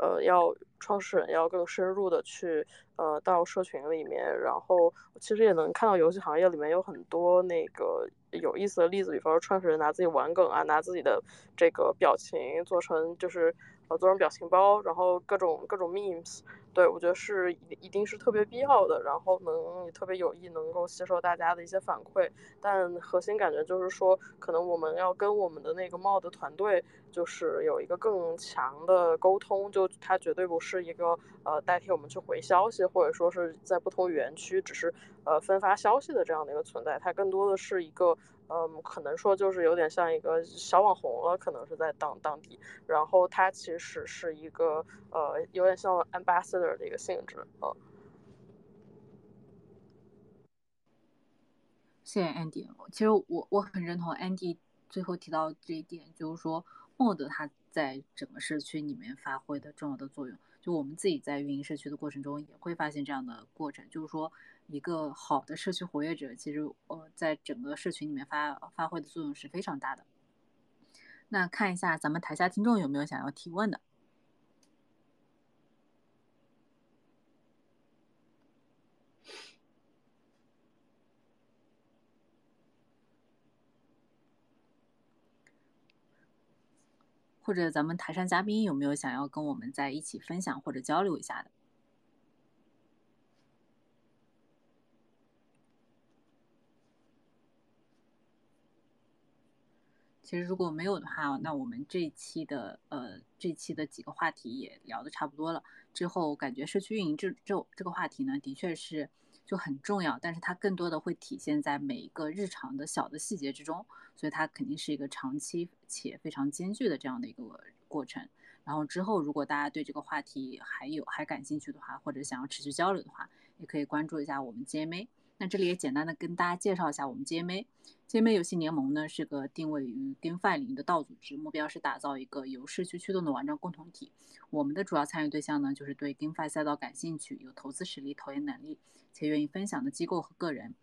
Speaker 4: 呃要创始人要更深入的去呃到社群里面，然后其实也能看到游戏行业里面有很多那个有意思的例子，比方说创始人拿自己玩梗啊，拿自己的这个表情做成就是呃做成表情包，然后各种各种 memes。对，我觉得是一定是特别必要的，然后能也特别有益，能够吸收大家的一些反馈。但核心感觉就是说，可能我们要跟我们的那个 mod 团队，就是有一个更强的沟通。就它绝对不是一个呃代替我们去回消息，或者说是在不同园区只是呃分发消息的这样的一个存在。它更多的是一个。嗯，可能说就是有点像一个小网红了，可能是在当当地，然后他其实是一个呃，有点像 ambassador 的一个性质啊。
Speaker 1: 谢谢 Andy，其实我我很认同 Andy 最后提到这一点，就是说 Mod 它在整个社区里面发挥的重要的作用。就我们自己在运营社区的过程中，也会发现这样的过程，就是说。一个好的社区活跃者，其实呃，在整个社群里面发发挥的作用是非常大的。那看一下咱们台下听众有没有想要提问的，或者咱们台上嘉宾有没有想要跟我们在一起分享或者交流一下的？其实如果没有的话，那我们这一期的呃这期的几个话题也聊得差不多了。之后感觉社区运营这这这个话题呢，的确是就很重要，但是它更多的会体现在每一个日常的小的细节之中，所以它肯定是一个长期且非常艰巨的这样的一个过程。然后之后如果大家对这个话题还有还感兴趣的话，或者想要持续交流的话，也可以关注一下我们 GMA。那这里也简单的跟大家介绍一下我们 GMA。GMA 游戏联盟呢是个定位于 GameFi 领域的道组织，目标是打造一个由社区驱动的网站共同体。我们的主要参与对象呢就是对 GameFi 赛道感兴趣、有投资实力、投研能力且愿意分享的机构和个人。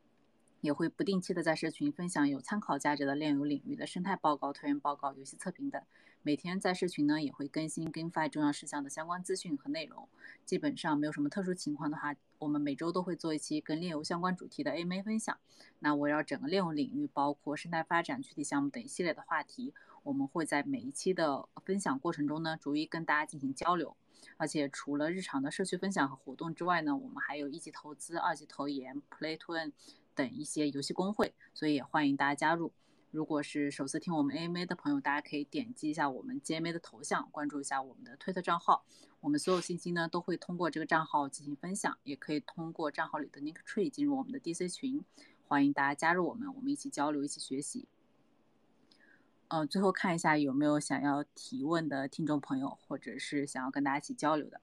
Speaker 1: 也会不定期的在社群分享有参考价值的炼油领域的生态报告、推研报告、游戏测评等。每天在社群呢也会更新 GameFi 重要事项的相关资讯和内容。基本上没有什么特殊情况的话，我们每周都会做一期跟炼油相关主题的 AMA 分享。那围绕整个炼油领域，包括生态发展、具体项目等一系列的话题，我们会在每一期的分享过程中呢，逐一跟大家进行交流。而且除了日常的社区分享和活动之外呢，我们还有一级投资、二级投研、Play to Earn。等一些游戏公会，所以也欢迎大家加入。如果是首次听我们 AMA 的朋友，大家可以点击一下我们 GMA 的头像，关注一下我们的推特账号。我们所有信息呢都会通过这个账号进行分享，也可以通过账号里的 Link Tree 进入我们的 DC 群。欢迎大家加入我们，我们一起交流，一起学习。嗯，最后看一下有没有想要提问的听众朋友，或者是想要跟大家一起交流的。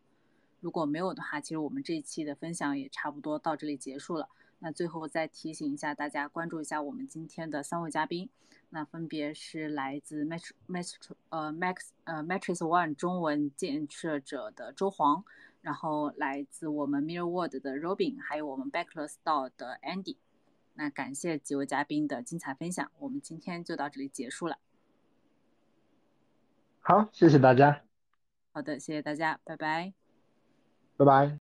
Speaker 1: 如果没有的话，其实我们这一期的分享也差不多到这里结束了。那最后再提醒一下大家，关注一下我们今天的三位嘉宾，那分别是来自 Matrix 呃 Max 呃 Matrix One 中文建设者的周黄，然后来自我们 Mirror World 的 Robin，还有我们 Backless Store 的 Andy。那感谢几位嘉宾的精彩分享，我们今天就到这里结束了。
Speaker 3: 好，谢谢大家。
Speaker 1: 好的，谢谢大家，拜拜。
Speaker 3: 拜拜。